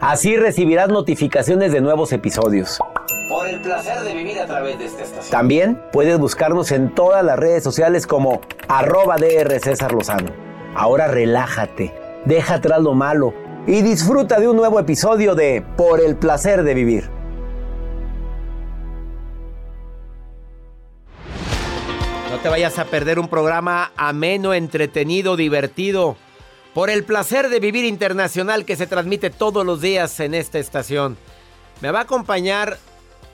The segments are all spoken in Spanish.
Así recibirás notificaciones de nuevos episodios. Por el placer de vivir a través de esta estación. También puedes buscarnos en todas las redes sociales como arroba DR César Lozano. Ahora relájate, deja atrás lo malo y disfruta de un nuevo episodio de Por el placer de vivir. No te vayas a perder un programa ameno, entretenido, divertido. Por el placer de vivir internacional que se transmite todos los días en esta estación. Me va a acompañar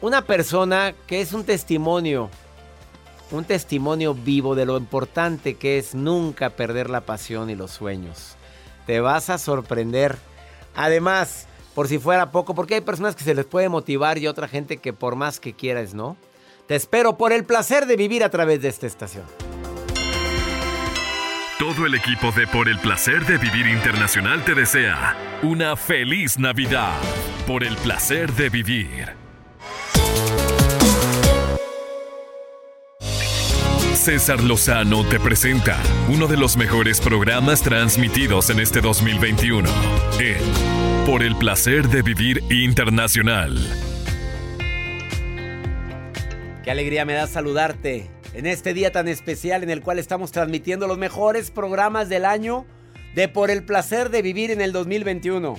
una persona que es un testimonio, un testimonio vivo de lo importante que es nunca perder la pasión y los sueños. Te vas a sorprender. Además, por si fuera poco, porque hay personas que se les puede motivar y otra gente que por más que quieras, ¿no? Te espero por el placer de vivir a través de esta estación. Todo el equipo de Por el placer de vivir internacional te desea una feliz Navidad. Por el placer de vivir. César Lozano te presenta uno de los mejores programas transmitidos en este 2021 en Por el placer de vivir internacional. Qué alegría me da saludarte en este día tan especial en el cual estamos transmitiendo los mejores programas del año de Por el placer de vivir en el 2021.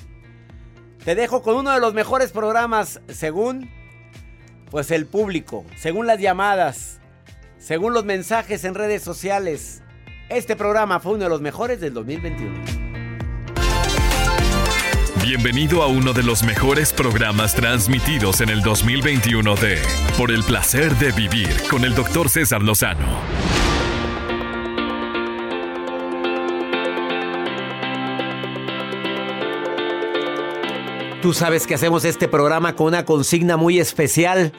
Te dejo con uno de los mejores programas según pues el público, según las llamadas, según los mensajes en redes sociales. Este programa fue uno de los mejores del 2021. Bienvenido a uno de los mejores programas transmitidos en el 2021 de Por el placer de vivir con el Dr. César Lozano. Tú sabes que hacemos este programa con una consigna muy especial.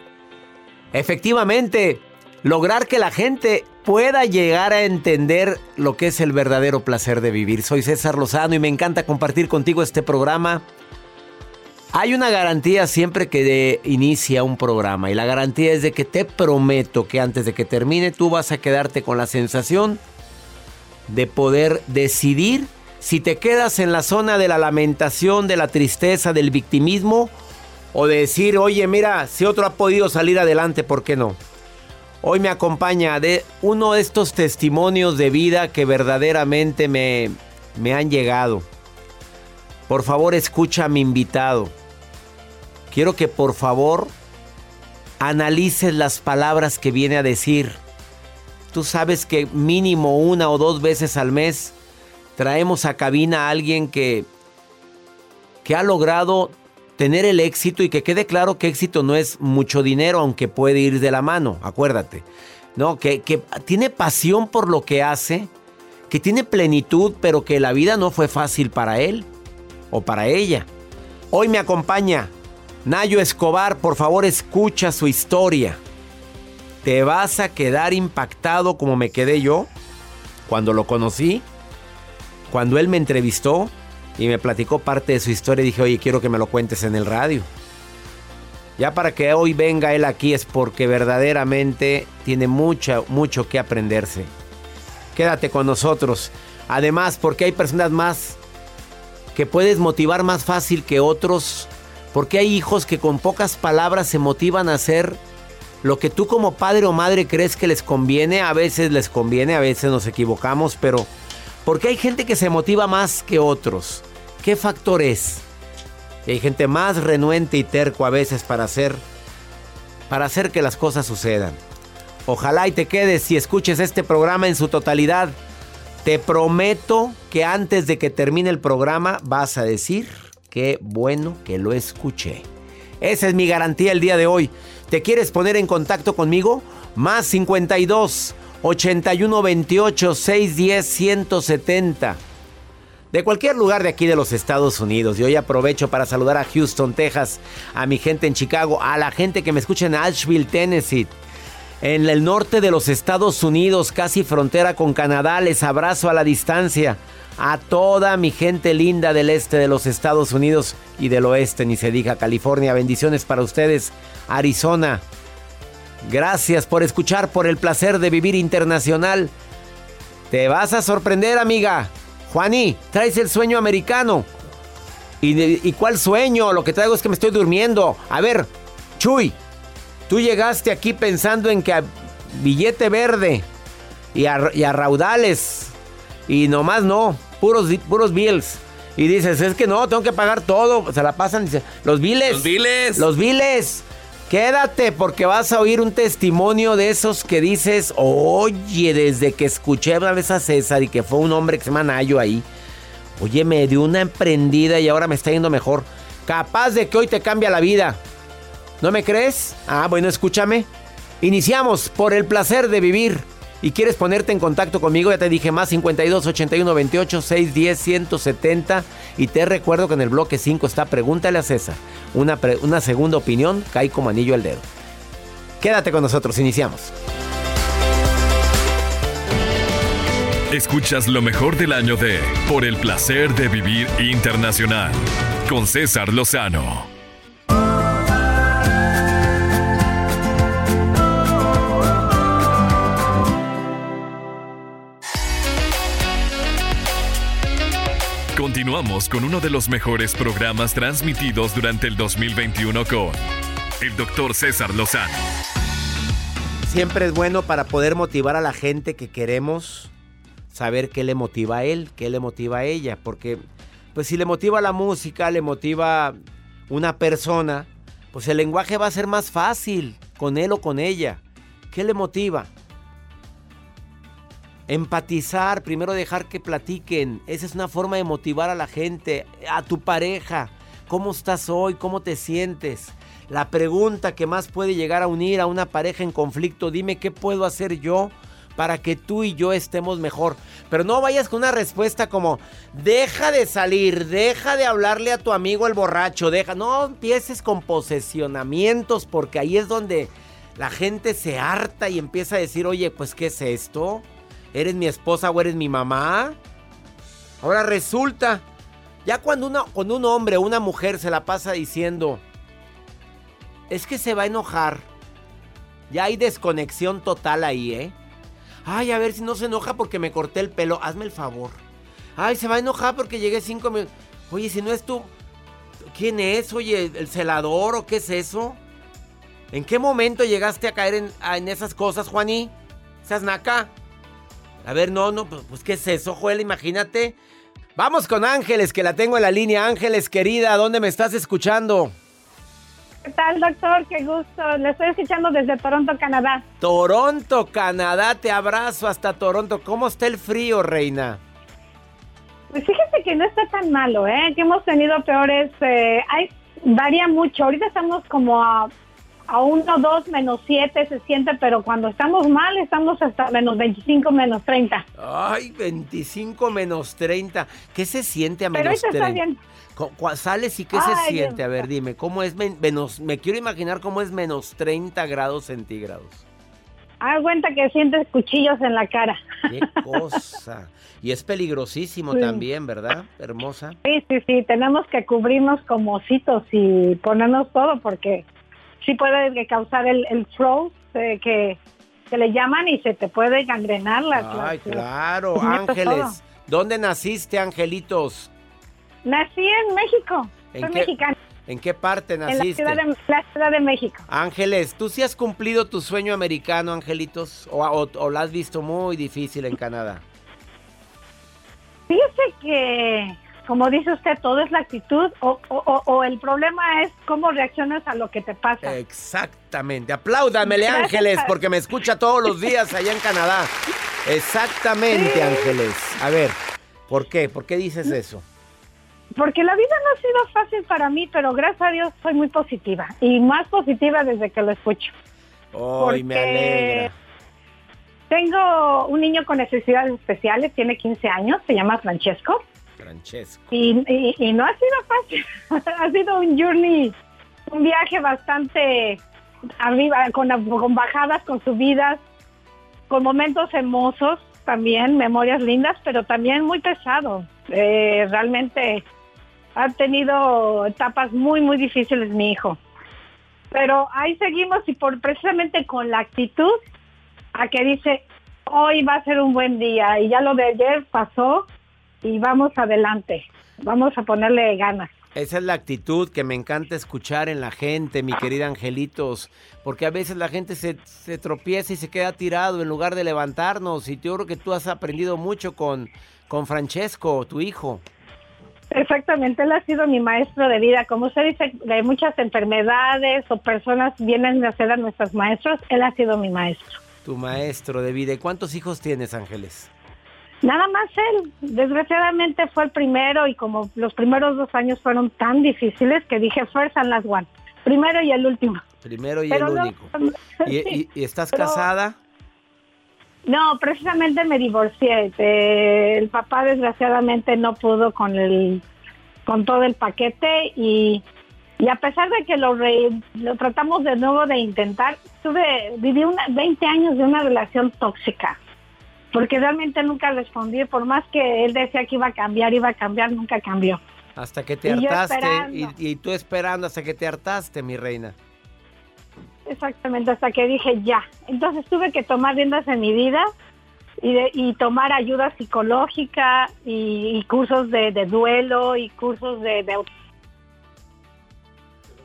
Efectivamente, lograr que la gente pueda llegar a entender lo que es el verdadero placer de vivir. Soy César Lozano y me encanta compartir contigo este programa. Hay una garantía siempre que inicia un programa y la garantía es de que te prometo que antes de que termine tú vas a quedarte con la sensación de poder decidir si te quedas en la zona de la lamentación, de la tristeza, del victimismo o de decir, oye, mira, si otro ha podido salir adelante, ¿por qué no? Hoy me acompaña de uno de estos testimonios de vida que verdaderamente me, me han llegado. Por favor, escucha a mi invitado. Quiero que por favor analices las palabras que viene a decir. Tú sabes que mínimo una o dos veces al mes traemos a cabina a alguien que, que ha logrado tener el éxito y que quede claro que éxito no es mucho dinero, aunque puede ir de la mano, acuérdate. ¿no? Que, que tiene pasión por lo que hace, que tiene plenitud, pero que la vida no fue fácil para él o para ella. Hoy me acompaña Nayo Escobar, por favor escucha su historia. Te vas a quedar impactado como me quedé yo cuando lo conocí, cuando él me entrevistó y me platicó parte de su historia. Dije, oye, quiero que me lo cuentes en el radio. Ya para que hoy venga él aquí es porque verdaderamente tiene mucho, mucho que aprenderse. Quédate con nosotros. Además, porque hay personas más que puedes motivar más fácil que otros. Porque hay hijos que con pocas palabras se motivan a hacer lo que tú como padre o madre crees que les conviene. A veces les conviene, a veces nos equivocamos, pero porque hay gente que se motiva más que otros. ¿Qué factor es? hay gente más renuente y terco a veces para hacer para hacer que las cosas sucedan. Ojalá y te quedes y escuches este programa en su totalidad. Te prometo que antes de que termine el programa vas a decir qué bueno que lo escuché. Esa es mi garantía el día de hoy. ¿Te quieres poner en contacto conmigo? Más 52 81 28 610 170 de cualquier lugar de aquí de los Estados Unidos. Y hoy aprovecho para saludar a Houston, Texas, a mi gente en Chicago, a la gente que me escucha en Asheville, Tennessee. En el norte de los Estados Unidos, casi frontera con Canadá, les abrazo a la distancia. A toda mi gente linda del este de los Estados Unidos y del oeste, ni se diga California. Bendiciones para ustedes, Arizona. Gracias por escuchar, por el placer de vivir internacional. Te vas a sorprender, amiga. Juaní, traes el sueño americano. ¿Y, cuál sueño? Lo que traigo es que me estoy durmiendo. A ver, Chuy, tú llegaste aquí pensando en que a billete verde y a, raudales y nomás no, puros, puros bills. Y dices, es que no, tengo que pagar todo. Se la pasan, dice, los biles. Los biles. Los biles. Quédate porque vas a oír un testimonio de esos que dices, oye, desde que escuché una vez a César y que fue un hombre que se llama Nayo ahí, oye, me dio una emprendida y ahora me está yendo mejor. Capaz de que hoy te cambia la vida. ¿No me crees? Ah, bueno, escúchame. Iniciamos por el placer de vivir y quieres ponerte en contacto conmigo, ya te dije más 52 81 28 610 170 y te recuerdo que en el bloque 5 está Pregúntale a César. Una, una segunda opinión cae como anillo al dedo. Quédate con nosotros, iniciamos. Escuchas lo mejor del año de Por el placer de vivir internacional con César Lozano. Continuamos con uno de los mejores programas transmitidos durante el 2021 con el doctor César Lozano. Siempre es bueno para poder motivar a la gente que queremos saber qué le motiva a él, qué le motiva a ella, porque pues si le motiva la música, le motiva una persona, pues el lenguaje va a ser más fácil con él o con ella. ¿Qué le motiva? Empatizar, primero dejar que platiquen. Esa es una forma de motivar a la gente, a tu pareja. ¿Cómo estás hoy? ¿Cómo te sientes? La pregunta que más puede llegar a unir a una pareja en conflicto, dime qué puedo hacer yo para que tú y yo estemos mejor. Pero no vayas con una respuesta como, deja de salir, deja de hablarle a tu amigo el borracho, deja, no empieces con posesionamientos porque ahí es donde la gente se harta y empieza a decir, oye, pues ¿qué es esto? ¿Eres mi esposa o eres mi mamá? Ahora resulta, ya cuando, una, cuando un hombre o una mujer se la pasa diciendo, es que se va a enojar, ya hay desconexión total ahí, ¿eh? Ay, a ver si no se enoja porque me corté el pelo, hazme el favor. Ay, se va a enojar porque llegué cinco minutos. Oye, si no es tú, ¿quién es? Oye, ¿el celador o qué es eso? ¿En qué momento llegaste a caer en, esas cosas, Juaní? ¿Seas naca? A ver, no, no, pues, pues, ¿qué es eso, Joel? Imagínate. Vamos con Ángeles, que la tengo en la línea. Ángeles, querida, ¿dónde me estás escuchando? ¿Qué tal, doctor? Qué gusto. Le estoy escuchando desde Toronto, Canadá. Toronto, Canadá. Te abrazo hasta Toronto. ¿Cómo está el frío, reina? Pues fíjese que no está tan malo, ¿eh? Que hemos tenido peores. Eh, hay, varía mucho. Ahorita estamos como a a 1, 2, menos 7 se siente, pero cuando estamos mal estamos hasta menos 25, menos 30. Ay, 25 menos 30. ¿Qué se siente a Pero menos ahorita está 30? bien. ¿Sales y qué se siente? Dios A ver, dime, ¿cómo es men- menos? Me quiero imaginar cómo es menos 30 grados centígrados. Haz cuenta que sientes cuchillos en la cara. Qué cosa. Y es peligrosísimo Sí. también, ¿verdad? Hermosa. Sí, sí, sí, tenemos que cubrirnos como ositos y ponernos todo porque sí puede causar el, el froze eh, que, que le llaman y se te puede gangrenar las... Ay, las- claro, las-. Ángeles. ¿Dónde naciste, Angelitos? Nací en México, ¿En soy qué mexicana, ¿En qué parte en la naciste? ciudad, de, la ciudad de México. Ángeles, ¿tú sí has cumplido tu sueño americano, Angelitos? ¿O, o, o lo has visto muy difícil en Canadá? Fíjese que, como dice usted, todo es la actitud o, o- o- o el problema es cómo reaccionas a lo que te pasa. Exactamente. Apláudamele, Gracias. Ángeles, porque me escucha todos los días allá en Canadá. Exactamente, Ángeles. A ver, ¿por qué? ¿Por qué dices eso? Porque la vida no ha sido fácil para mí, pero gracias a Dios soy muy positiva y más positiva desde que lo escucho. Hoy me Porque alegra. Tengo un niño con necesidades especiales, tiene 15 años, se llama Francesco Francesco. y, no ha sido fácil, ha sido un journey, un viaje bastante arriba, con, con bajadas, con subidas, con momentos hermosos también, memorias lindas, pero también muy pesado. Eh, realmente ha tenido etapas muy, muy difíciles mi hijo. Pero ahí seguimos y por precisamente con la actitud a que dice, hoy va a ser un buen día y ya lo de ayer pasó y vamos adelante, vamos a ponerle ganas. Esa es la actitud que me encanta escuchar en la gente, mi querida Angelitos, porque a veces la gente se, se tropieza y se queda tirado en lugar de levantarnos. Y yo creo que tú has aprendido mucho con, con Francesco, tu hijo. Exactamente, él ha sido mi maestro de vida. Como usted dice, de muchas enfermedades o personas vienen a ser a nuestros maestros, él ha sido mi maestro. Tu maestro de vida. ¿Y cuántos hijos tienes, Ángeles? Nada más él. Desgraciadamente fue el primero y como los primeros dos años fueron tan difíciles que dije fuerza en las one. Primero y el último. Primero y Pero el no- único. ¿Y, y- y estás Pero- casada? No, precisamente me divorcié. Eh, el papá desgraciadamente no pudo con el con todo el paquete y, y a pesar de que lo, re- lo tratamos de nuevo de intentar, tuve viví una, 20 años de una relación tóxica. Porque realmente nunca respondí, por más que él decía que iba a cambiar, iba a cambiar, nunca cambió. Hasta que te Y hartaste. Y, y tú esperando hasta que te hartaste, mi reina. Exactamente, hasta que dije ya. Entonces tuve que tomar riendas en mi vida y, de- y tomar ayuda psicológica y, cursos de, de duelo y cursos de, de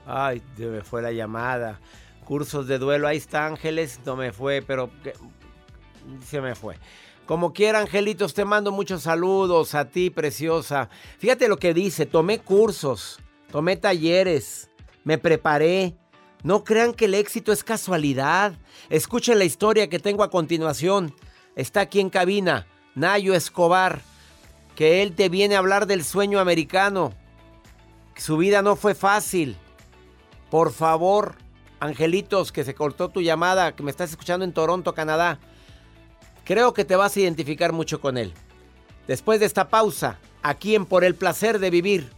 Ay, me fue la llamada. Cursos de duelo, ahí está Ángeles, no me fue, pero se me fue. Como quiera, Angelitos, te mando muchos saludos a ti, preciosa. Fíjate lo que dice, tomé cursos, tomé talleres, me preparé. No crean que el éxito es casualidad. Escuchen la historia que tengo a continuación. Está aquí en cabina, Nayo Escobar, que él te viene a hablar del sueño americano. Su vida no fue fácil. Por favor, Angelitos, que se cortó tu llamada, que me estás escuchando en Toronto, Canadá. Creo que te vas a identificar mucho con él. Después de esta pausa, aquí en Por el Placer de Vivir,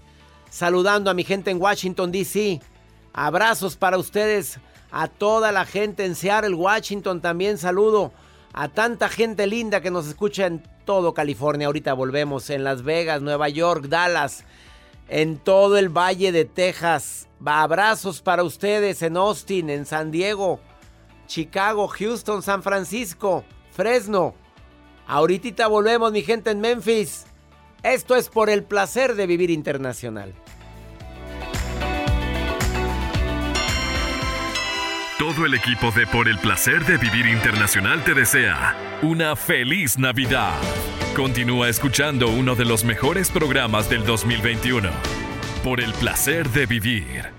saludando a mi gente en Washington, D.C. Abrazos para ustedes, a toda la gente en Seattle, Washington también saludo. A tanta gente linda que nos escucha en todo California. Ahorita volvemos en Las Vegas, Nueva York, Dallas, en todo el Valle de Texas. Abrazos para ustedes en Austin, en San Diego, Chicago, Houston, San Francisco, Fresno. Ahorita volvemos, mi gente en Memphis. Esto es por el placer de vivir internacional. Todo el equipo de Por el placer de vivir internacional te desea una feliz Navidad. Continúa escuchando uno de los mejores programas del 2021. Por el placer de vivir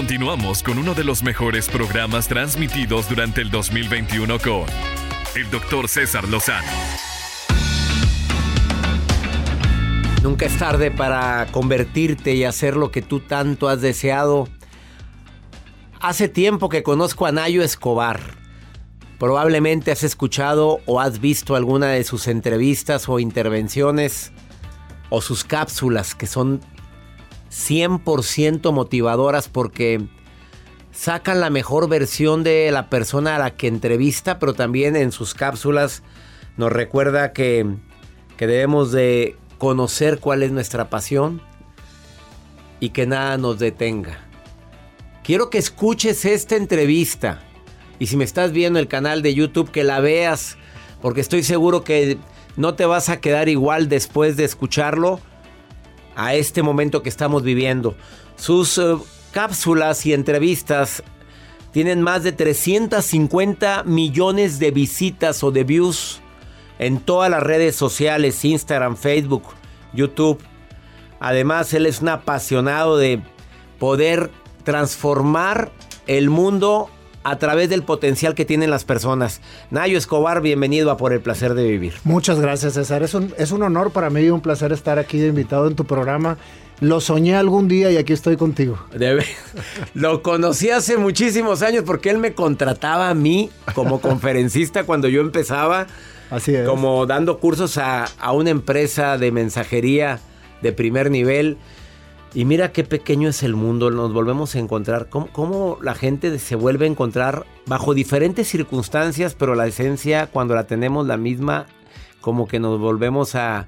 Continuamos con uno de los mejores programas transmitidos durante el 2021 con el doctor César Lozano. Nunca es tarde para convertirte y hacer lo que tú tanto has deseado. Hace tiempo que conozco a Nayo Escobar. Probablemente has escuchado o has visto alguna de sus entrevistas o intervenciones o sus cápsulas que son 100% motivadoras porque sacan la mejor versión de la persona a la que entrevista, pero también en sus cápsulas nos recuerda que, que debemos de conocer cuál es nuestra pasión y que nada nos detenga. Quiero que escuches esta entrevista y si me estás viendo el canal de YouTube que la veas porque estoy seguro que no te vas a quedar igual después de escucharlo a este momento que estamos viviendo. Sus eh, cápsulas y entrevistas tienen más de 350 millones de visitas o de views en todas las redes sociales, Instagram, Facebook, YouTube. Además, él es un apasionado de poder transformar el mundo a través del potencial que tienen las personas. Nayo Escobar, bienvenido a Por el Placer de Vivir. Muchas gracias, César. Es un, es un honor para mí y un placer estar aquí de invitado en tu programa. Lo soñé algún día y aquí estoy contigo. Debe- Lo conocí hace muchísimos años porque él me contrataba a mí como conferencista cuando yo empezaba, Así es. como dando cursos a, a una empresa de mensajería de primer nivel. Y mira qué pequeño es el mundo, nos volvemos a encontrar, cómo, cómo la gente se vuelve a encontrar bajo diferentes circunstancias, pero la esencia cuando la tenemos la misma, como que nos volvemos a,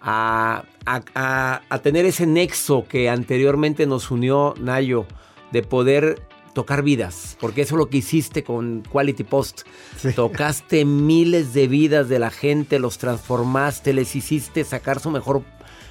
a, a- tener ese nexo que anteriormente nos unió Nayo, de poder tocar vidas, porque eso es lo que hiciste con Quality Post. Sí. Tocaste miles de vidas de la gente, los transformaste, les hiciste sacar su mejor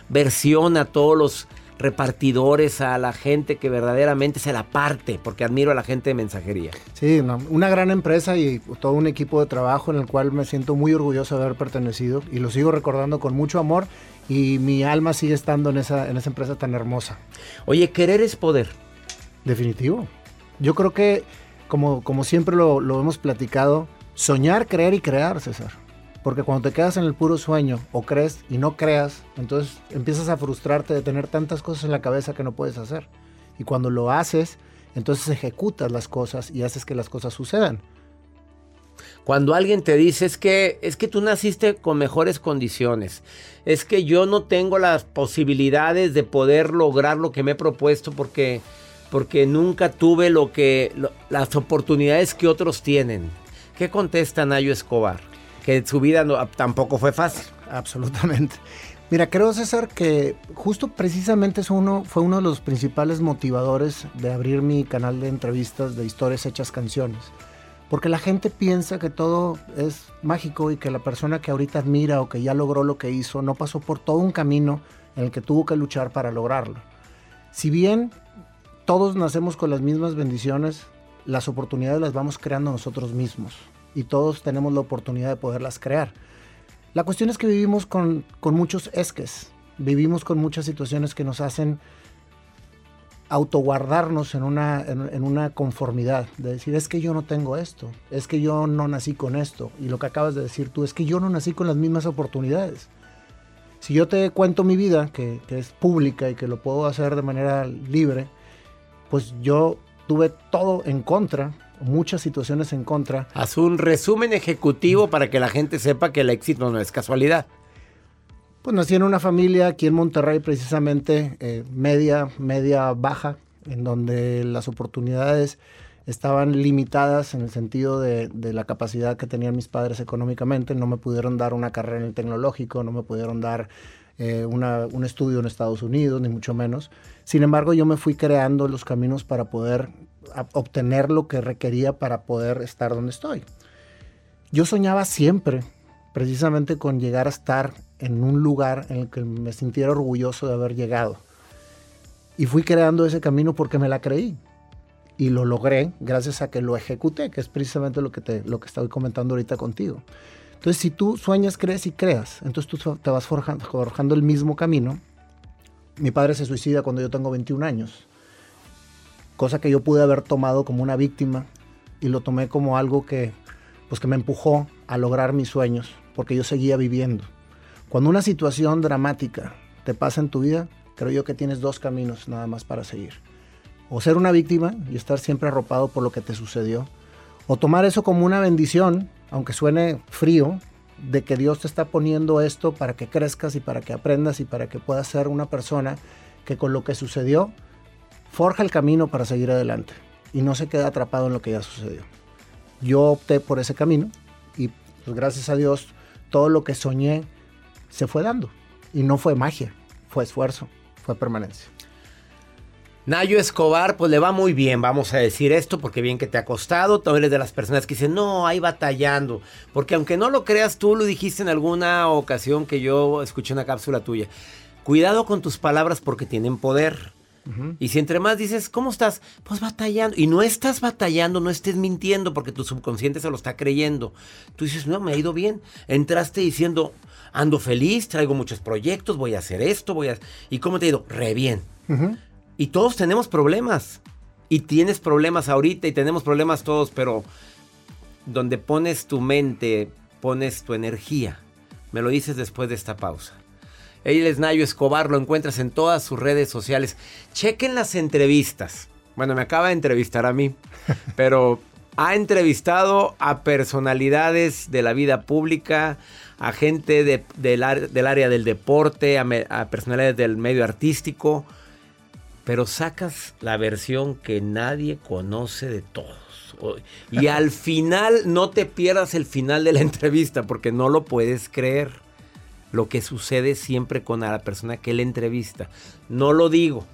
versión a todos los repartidores, a la gente que verdaderamente se la parte, porque admiro a la gente de mensajería. Sí, una, una gran empresa y todo un equipo de trabajo en el cual me siento muy orgulloso de haber pertenecido y lo sigo recordando con mucho amor y mi alma sigue estando en esa, en esa empresa tan hermosa. Oye, querer es poder. Definitivo. Yo creo que, como, como siempre lo, lo hemos platicado, soñar, creer y crear, César. Porque cuando te quedas en el puro sueño o crees y no creas, entonces empiezas a frustrarte de tener tantas cosas en la cabeza que no puedes hacer. Y cuando lo haces, entonces ejecutas las cosas y haces que las cosas sucedan. Cuando alguien te dice es que es que tú naciste con mejores condiciones, es que yo no tengo las posibilidades de poder lograr lo que me he propuesto porque porque nunca tuve lo que las oportunidades que otros tienen. ¿Qué contesta Nayo Escobar? Que su vida tampoco fue fácil. Absolutamente. Mira, creo César que justo precisamente es uno, fue uno de los principales motivadores de abrir mi canal de entrevistas de historias hechas canciones. Porque la gente piensa que todo es mágico y que la persona que ahorita admira o que ya logró lo que hizo no pasó por todo un camino en el que tuvo que luchar para lograrlo. Si bien todos nacemos con las mismas bendiciones, las oportunidades las vamos creando nosotros mismos y todos tenemos la oportunidad de poderlas crear. La cuestión es que vivimos con, muchos esques, vivimos con muchas situaciones que nos hacen autoguardarnos en una, en, una conformidad, de decir, es que yo no tengo esto, es que yo no nací con esto, y lo que acabas de decir tú, es que yo no nací con las mismas oportunidades. Si yo te cuento mi vida, que es pública y que lo puedo hacer de manera libre, pues yo tuve todo en contra, muchas situaciones en contra. Haz un resumen ejecutivo para que la gente sepa que el éxito no es casualidad. Pues nací en una familia aquí en Monterrey, precisamente eh, media, media baja, en donde las oportunidades estaban limitadas en el sentido de, la capacidad que tenían mis padres económicamente. No me pudieron dar una carrera en el tecnológico, no me pudieron dar eh, un estudio en Estados Unidos, ni mucho menos. Sin embargo, yo me fui creando los caminos para poder obtener lo que requería para poder estar donde estoy. Yo soñaba siempre, precisamente con llegar a estar en un lugar en el que me sintiera orgulloso de haber llegado. Y fui creando ese camino porque me la creí. Y lo logré gracias a que lo ejecuté, que es precisamente lo que, te, lo que estoy comentando ahorita contigo. Entonces, si tú sueñas, crees y creas, entonces tú te vas forjando, forjando el mismo camino. Mi padre se suicida cuando yo tengo 21 años, cosa que yo pude haber tomado como una víctima y lo tomé como algo que, pues, que me empujó a lograr mis sueños, porque yo seguía viviendo. Cuando una situación dramática te pasa en tu vida, creo yo que tienes dos caminos nada más para seguir. O ser una víctima y estar siempre arropado por lo que te sucedió, o tomar eso como una bendición, aunque suene frío, de que Dios te está poniendo esto para que crezcas y para que aprendas y para que puedas ser una persona que con lo que sucedió forja el camino para seguir adelante y no se queda atrapado en lo que ya sucedió. Yo opté por ese camino y pues gracias a Dios todo lo que soñé se fue dando. Y no fue magia, fue esfuerzo, fue permanencia. Nayo Escobar, pues le va muy bien, vamos a decir esto, porque bien que te ha costado. Tú eres de las personas que dicen, no, ahí batallando. Porque aunque no lo creas, tú lo dijiste en alguna ocasión que yo escuché una cápsula tuya. Cuidado con tus palabras porque tienen poder. Y si entre más dices, ¿cómo estás? Pues batallando. Y no estás batallando, no estés mintiendo porque tu subconsciente se lo está creyendo. Tú dices, no, me ha ido bien. Entraste diciendo, ando feliz, traigo muchos proyectos, voy a hacer esto, voy a... ¿Y cómo te ha ido? Re bien. Y todos tenemos problemas. Y tienes problemas ahorita y tenemos problemas todos, pero donde pones tu mente, pones tu energía. Me lo dices después de esta pausa. Él es Nayo Escobar, lo encuentras en todas sus redes sociales. Chequen las entrevistas. Bueno, me acaba de entrevistar a mí, pero ha entrevistado a personalidades de la vida pública, a gente del, área del deporte, a, personalidades del medio artístico, pero sacas la versión que nadie conoce de todos. Y al final no te pierdas el final de la entrevista porque no lo puedes creer lo que sucede siempre con la persona que le entrevista. No lo digo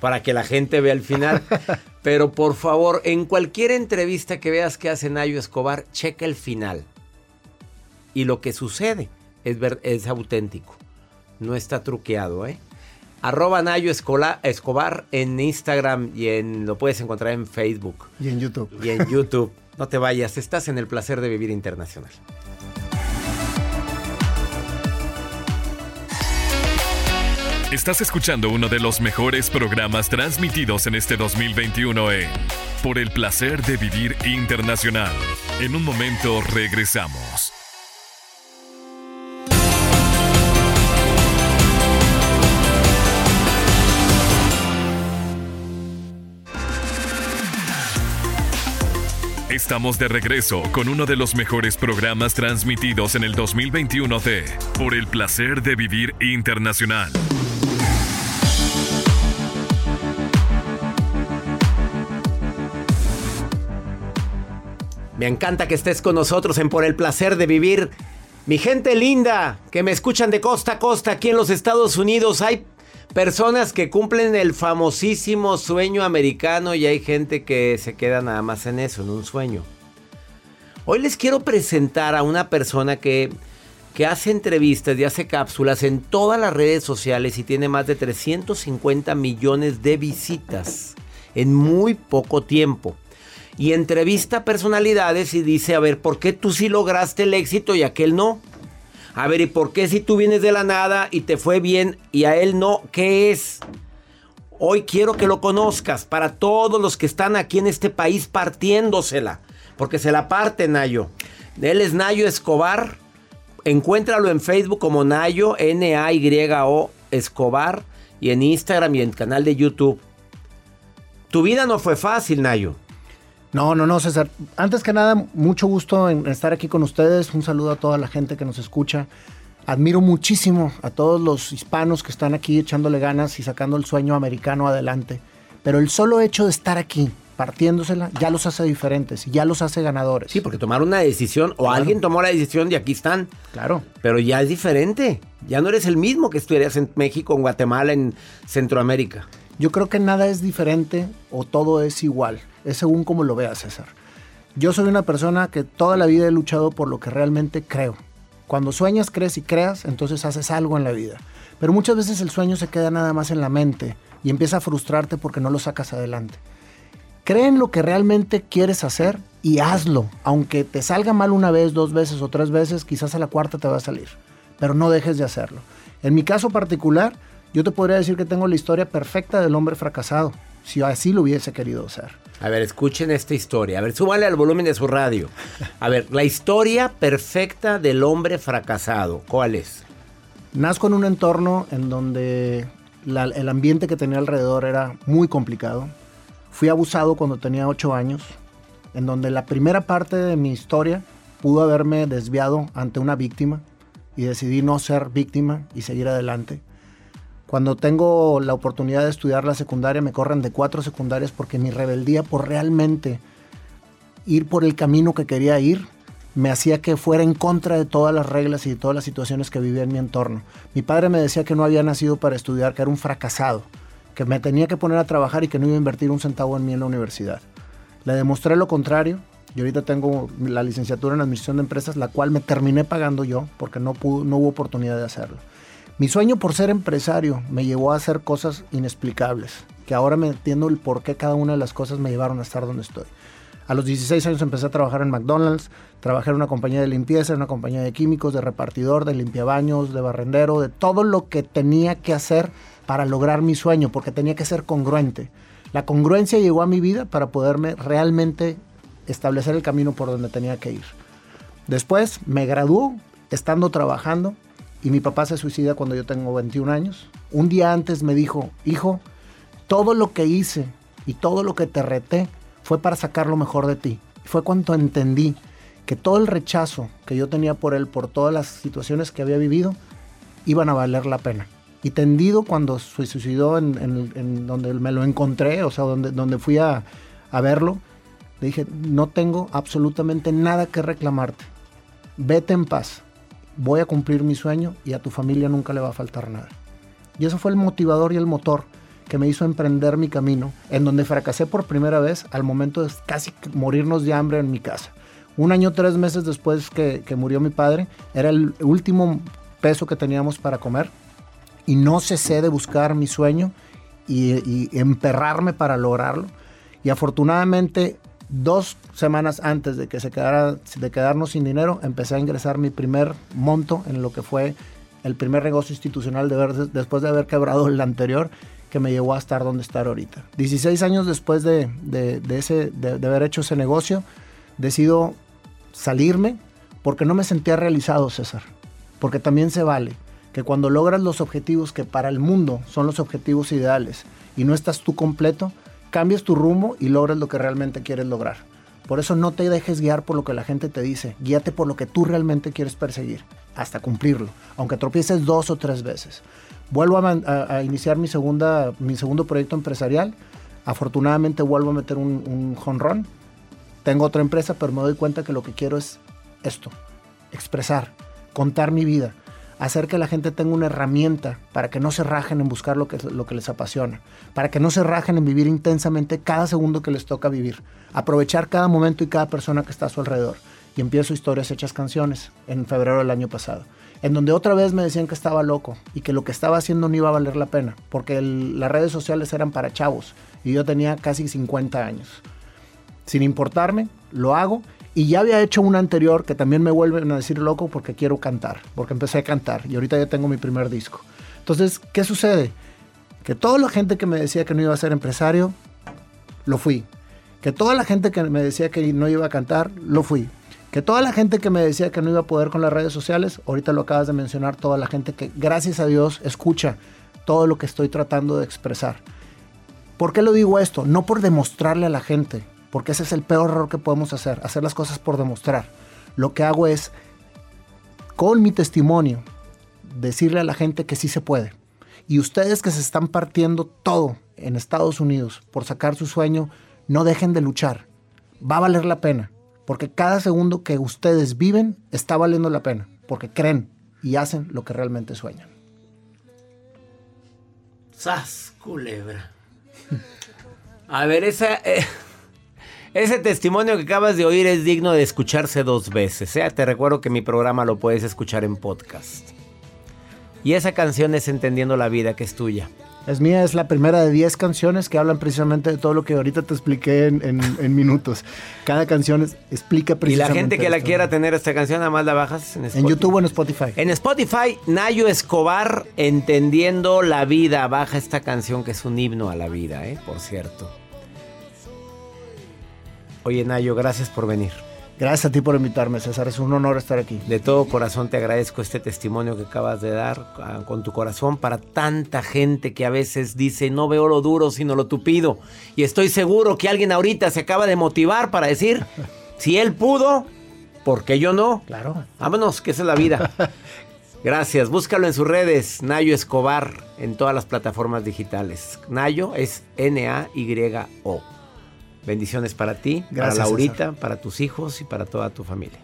para que la gente vea el final, pero por favor, en cualquier entrevista que veas que hace Nayo Escobar, checa el final. Y lo que sucede es, es auténtico, no está truqueado, ¿eh? Arroba Nayo Escobar en Instagram y en, lo puedes encontrar en Facebook. Y en YouTube. Y en YouTube. No te vayas, estás en el placer de vivir internacional. Estás escuchando uno de los mejores programas transmitidos en este 2021 en Por el placer de vivir internacional. En un momento regresamos. Estamos de regreso con uno de los mejores programas transmitidos en el 2021 de Por el placer de vivir internacional. Me encanta que estés con nosotros en Por el placer de vivir Mi gente linda, que me escuchan de costa a costa aquí en los Estados Unidos, hay personas que cumplen el famosísimo sueño americano y hay gente que se queda nada más en eso, en un sueño. Hoy les quiero presentar a una persona que, que hace entrevistas y hace cápsulas en todas las redes sociales y tiene más de 350 millones de visitas en muy poco tiempo. Y entrevista personalidades y dice, a ver, ¿por qué tú sí lograste el éxito y aquel no? A ver, ¿y por qué si tú vienes de la nada y te fue bien y a él no? ¿Qué es? Hoy quiero que lo conozcas para todos los que están aquí en este país partiéndosela. Porque se la parte Nayo. Él es Nayo Escobar. Encuéntralo en Facebook como Nayo, N-A-Y-O Escobar. Y en Instagram y en el canal de YouTube. Tu vida no fue fácil, Nayo. No, no, no, César. Antes que nada, mucho gusto en estar aquí con ustedes. Un saludo a toda la gente que nos escucha. Admiro muchísimo a todos los hispanos que están aquí echándole ganas y sacando el sueño americano adelante. Pero el solo hecho de estar aquí, partiéndosela, ya los hace diferentes y ya los hace ganadores. Sí, porque tomaron una decisión o alguien tomó la decisión y aquí están. Claro. Pero ya es diferente. Ya no eres el mismo que estuvieras en México, en Guatemala, en Centroamérica. Yo creo que nada es diferente o todo es igual. Es según como lo veas, César. Yo soy una persona que toda la vida he luchado por lo que realmente creo. Cuando sueñas, crees y creas, entonces haces algo en la vida. Pero muchas veces el sueño se queda nada más en la mente y empieza a frustrarte porque no lo sacas adelante. Cree en lo que realmente quieres hacer y hazlo. Aunque te salga mal una vez, dos veces o tres veces, quizás a la cuarta te va a salir. Pero no dejes de hacerlo. En mi caso particular, yo te podría decir que tengo la historia perfecta del hombre fracasado, si así lo hubiese querido hacer. A ver, escuchen esta historia. A ver, súbale al volumen de su radio. A ver, la historia perfecta del hombre fracasado. ¿Cuál es? Nazco en un entorno en donde la- el ambiente que tenía alrededor era muy complicado. Fui abusado cuando tenía 8 años, en donde la primera parte de mi historia pudo haberme desviado ante una víctima y decidí no ser víctima y seguir adelante. Cuando tengo la oportunidad de estudiar la secundaria, me corren de cuatro secundarias porque mi rebeldía por realmente ir por el camino que quería ir me hacía que fuera en contra de todas las reglas y de todas las situaciones que vivía en mi entorno. Mi padre me decía que no había nacido para estudiar, que era un fracasado, que me tenía que poner a trabajar y que no iba a invertir un centavo en mí en la universidad. Le demostré lo contrario y ahorita tengo la licenciatura en administración de empresas, la cual me terminé pagando yo porque no hubo oportunidad de hacerlo. Mi sueño por ser empresario me llevó a hacer cosas inexplicables, que ahora me entiendo el por qué cada una de las cosas me llevaron a estar donde estoy. A los 16 años empecé a trabajar en McDonald's, trabajé en una compañía de limpieza, en una compañía de químicos, de repartidor, de limpiabaños, de barrendero, de todo lo que tenía que hacer para lograr mi sueño, porque tenía que ser congruente. La congruencia llegó a mi vida para poderme realmente establecer el camino por donde tenía que ir. Después me graduó estando trabajando y mi papá se suicida cuando yo tengo 21 años. Un día antes me dijo, hijo, todo lo que hice y todo lo que te reté fue para sacar lo mejor de ti. Fue cuando entendí que todo el rechazo que yo tenía por él, por todas las situaciones que había vivido, iban a valer la pena. Y tendido cuando se suicidó en, donde me lo encontré, o sea, donde, donde fui a, a verlo, le dije, no tengo absolutamente nada que reclamarte. Vete en paz. Voy a cumplir mi sueño y a tu familia nunca le va a faltar nada. Y eso fue el motivador y el motor que me hizo emprender mi camino, en donde fracasé por primera vez al momento de casi morirnos de hambre en mi casa. Un año, tres meses después que, que murió mi padre, era el último peso que teníamos para comer y no cesé de buscar mi sueño y, y emperrarme para lograrlo. Y afortunadamente, dos semanas antes de que se quedara, de quedarnos sin dinero, empecé a ingresar mi primer monto en lo que fue el primer negocio institucional de ver- después de haber quebrado el anterior que me llevó a estar donde estar ahorita. 16 años después de, de- ese, de, de haber hecho ese negocio, decido salirme porque no me sentía realizado, César. Porque también se vale que cuando logras los objetivos que para el mundo son los objetivos ideales y no estás tú completo, cambias tu rumbo y logras lo que realmente quieres lograr. Por eso no te dejes guiar por lo que la gente te dice, guíate por lo que tú realmente quieres perseguir, hasta cumplirlo, aunque tropieces dos o tres veces. Vuelvo a, iniciar mi, segunda, mi segundo proyecto empresarial, afortunadamente vuelvo a meter un, un tengo otra empresa, pero me doy cuenta que lo que quiero es esto, expresar, contar mi vida, hacer que la gente tenga una herramienta para que no se rajen en buscar lo que, lo que les apasiona, para que no se rajen en vivir intensamente cada segundo que les toca vivir, aprovechar cada momento y cada persona que está a su alrededor. Y empiezo historias hechas canciones en febrero del año pasado, en donde otra vez me decían que estaba loco y que lo que estaba haciendo no iba a valer la pena, porque las redes sociales eran para chavos y yo tenía casi 50 años sin importarme, lo hago. Y ya había hecho una anterior que también me vuelven a decir loco porque quiero cantar, porque empecé a cantar y ahorita ya tengo mi primer disco. Entonces, ¿qué sucede? Que toda la gente que me decía que no iba a ser empresario, lo fui. Que toda la gente que me decía que no iba a cantar, lo fui. Que toda la gente que me decía que no iba a poder con las redes sociales, ahorita lo acabas de mencionar, toda la gente que gracias a Dios escucha todo lo que estoy tratando de expresar. ¿Por qué lo digo esto? No por demostrarle a la gente, porque ese es el peor error que podemos hacer, hacer las cosas por demostrar. Lo que hago es, con mi testimonio, decirle a la gente que sí se puede. Y ustedes que se están partiendo todo en Estados Unidos por sacar su sueño, no dejen de luchar. Va a valer la pena, porque cada segundo que ustedes viven está valiendo la pena, porque creen y hacen lo que realmente sueñan. ¡Sas, culebra! A ver, esa, eh, ese testimonio que acabas de oír es digno de escucharse dos veces. ¿eh? Te recuerdo que mi programa lo puedes escuchar en podcast. Y esa canción es Entendiendo la Vida, que es tuya. Es mía, es la primera de 10 canciones que hablan precisamente de todo lo que ahorita te expliqué en, en- en minutos. Cada canción es- explica Y precisamente la gente que la quiera tener esta canción, nada más la bajas en Spotify. En YouTube o en Spotify. En Spotify, Nayo Escobar, Entendiendo la Vida. Baja esta canción que es un himno a la vida, ¿eh? Por cierto. Oye, Nayo, gracias por venir. Gracias a ti por invitarme, César. Es un honor estar aquí. De todo corazón te agradezco este testimonio que acabas de dar ah, con tu corazón para tanta gente que a veces dice no veo lo duro sino lo tupido. Y estoy seguro que alguien ahorita se acaba de motivar para decir, si él pudo, ¿por qué yo no? Claro. Vámonos, que esa es la vida. Gracias, búscalo en sus redes, Nayo Escobar, en todas las plataformas digitales. Nayo es N-A-Y-O. Bendiciones para ti, Gracias, para Laurita, para tus hijos y para toda tu familia.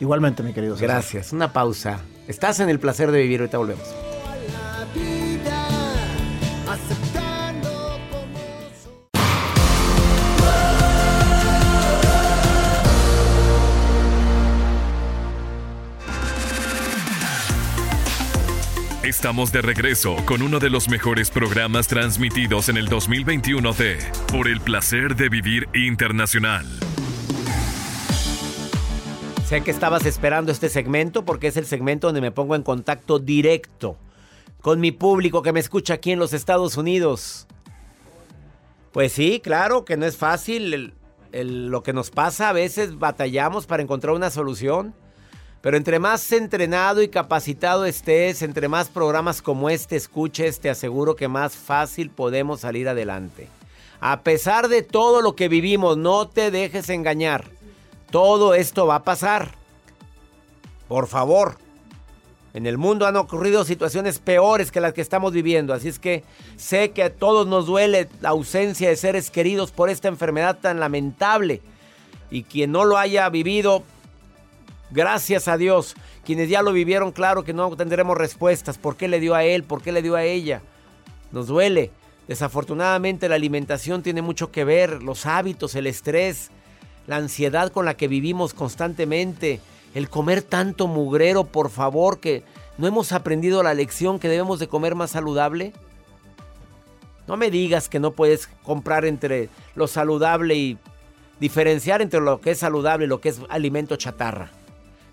Igualmente, mi querido César. Gracias. Una pausa. Estás en el placer de vivir. Ahorita volvemos. Estamos de regreso con uno de los mejores programas transmitidos en el 2021 de Por el placer de vivir internacional. Sé que estabas esperando este segmento porque es el segmento donde me pongo en contacto directo con mi público que me escucha aquí en los Estados Unidos. Pues sí, claro que no es fácil el- lo que nos pasa. A veces batallamos para encontrar una solución. Pero entre más entrenado y capacitado estés, entre más programas como este escuches, te aseguro que más fácil podemos salir adelante. A pesar de todo lo que vivimos, no te dejes engañar. Todo esto va a pasar. Por favor. En el mundo han ocurrido situaciones peores que las que estamos viviendo, así es que sé que a todos nos duele la ausencia de seres queridos por esta enfermedad tan lamentable. Y quien no lo haya vivido, gracias a Dios. Quienes ya lo vivieron, claro que no tendremos respuestas. ¿Por qué le dio a él? ¿Por qué le dio a ella? Nos duele. Desafortunadamente la alimentación tiene mucho que ver, los hábitos, el estrés, la ansiedad con la que vivimos constantemente, el comer tanto mugrero, por favor, que no hemos aprendido la lección que debemos de comer más saludable. No me digas que no puedes comprar entre lo saludable y diferenciar entre lo que es saludable y lo que es alimento chatarra.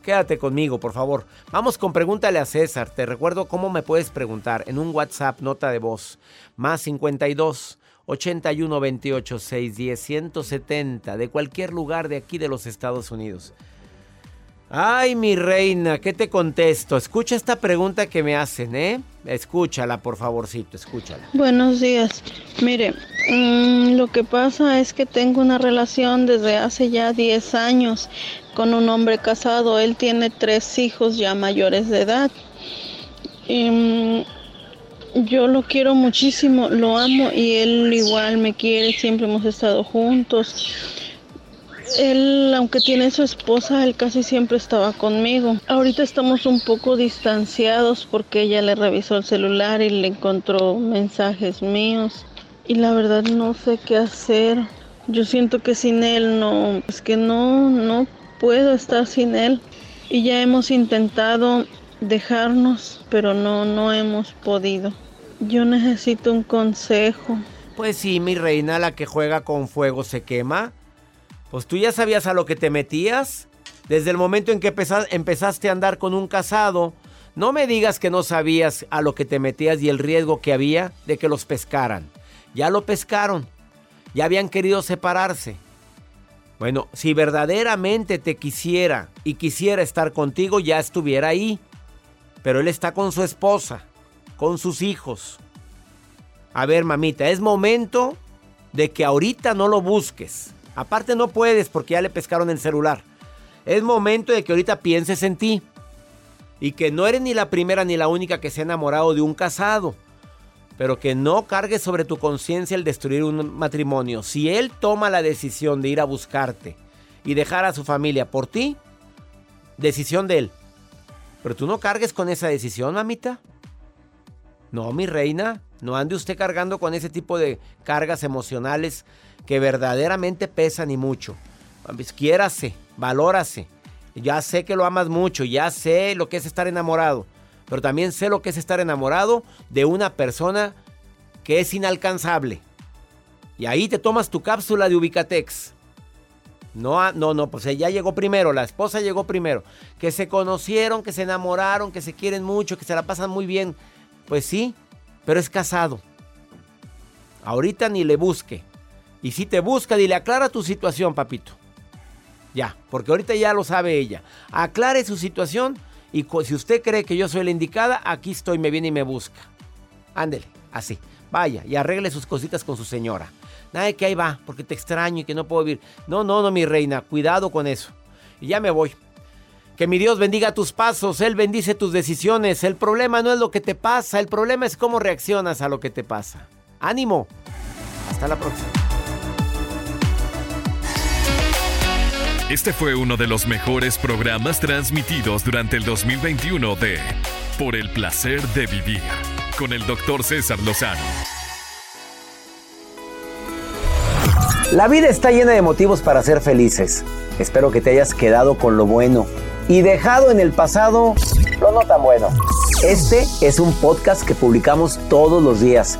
Quédate conmigo, por favor. Vamos con pregúntale a César. Te recuerdo cómo me puedes preguntar en un WhatsApp, nota de voz, más 52 81 28 610 170 de cualquier lugar de aquí de los Estados Unidos. Ay, mi reina, ¿qué te contesto? Escucha esta pregunta que me hacen, ¿eh? Escúchala, por favorcito, escúchala. Buenos días. Mire, mm, lo que pasa es que tengo una relación desde hace ya 10 años con un hombre casado. Él tiene tres hijos ya mayores de edad. Y, mm, yo lo quiero muchísimo, lo amo y él igual me quiere. Siempre hemos estado juntos. él, aunque tiene su esposa, él casi siempre estaba conmigo. Ahorita estamos un poco distanciados porque ella le revisó el celular y le encontró mensajes míos. Y la verdad no sé qué hacer. Yo siento que sin él no, es que no, no puedo estar sin él. Y ya hemos intentado dejarnos, pero no, no hemos podido. Yo necesito un consejo. Pues sí, mi reina, la que juega con fuego se quema. Pues tú ya sabías a lo que te metías. Desde el momento en que empezaste a andar con un casado, no me digas que no sabías a lo que te metías y el riesgo que había de que los pescaran. Ya lo pescaron. Ya habían querido separarse. Bueno, si verdaderamente te quisiera y quisiera estar contigo, ya estuviera ahí. Pero él está con su esposa, con sus hijos. A ver, mamita, es momento de que ahorita no lo busques. Aparte no puedes porque ya le pescaron el celular. Es momento de que ahorita pienses en ti. Y que no eres ni la primera ni la única que se ha enamorado de un casado. Pero que no cargues sobre tu conciencia el destruir un matrimonio. Si él toma la decisión de ir a buscarte y dejar a su familia por ti, decisión de él. Pero tú no cargues con esa decisión, mamita. No, mi reina, no ande usted cargando con ese tipo de cargas emocionales que verdaderamente pesan y mucho. Pues, quiérase, valórase. Ya sé que lo amas mucho, ya sé lo que es estar enamorado, pero también sé lo que es estar enamorado de una persona que es inalcanzable. Y ahí te tomas tu cápsula de Ubicatex. No, ah, no, no, pues ella llegó primero, la esposa llegó primero. Que se conocieron, que se enamoraron, que se quieren mucho, que se la pasan muy bien. Pues sí, pero es casado. Ahorita ni le busque. Y si te busca, dile, aclara tu situación, papito. Ya, porque ahorita ya lo sabe ella. Aclare su situación y si usted cree que yo soy la indicada, aquí estoy, me viene y me busca. Ándele, así. Vaya y arregle sus cositas con su señora. Nada que ahí va, porque te extraño y que no puedo vivir. No, no, no, mi reina, cuidado con eso. Y ya me voy. Que mi Dios bendiga tus pasos, Él bendice tus decisiones. El problema no es lo que te pasa, el problema es cómo reaccionas a lo que te pasa. Ánimo. Hasta la próxima. Este fue uno de los mejores programas transmitidos durante el 2021 de Por el placer de vivir con el doctor César Lozano. La vida está llena de motivos para ser felices. Espero que te hayas quedado con lo bueno y dejado en el pasado lo no tan bueno. Este es un podcast que publicamos todos los días,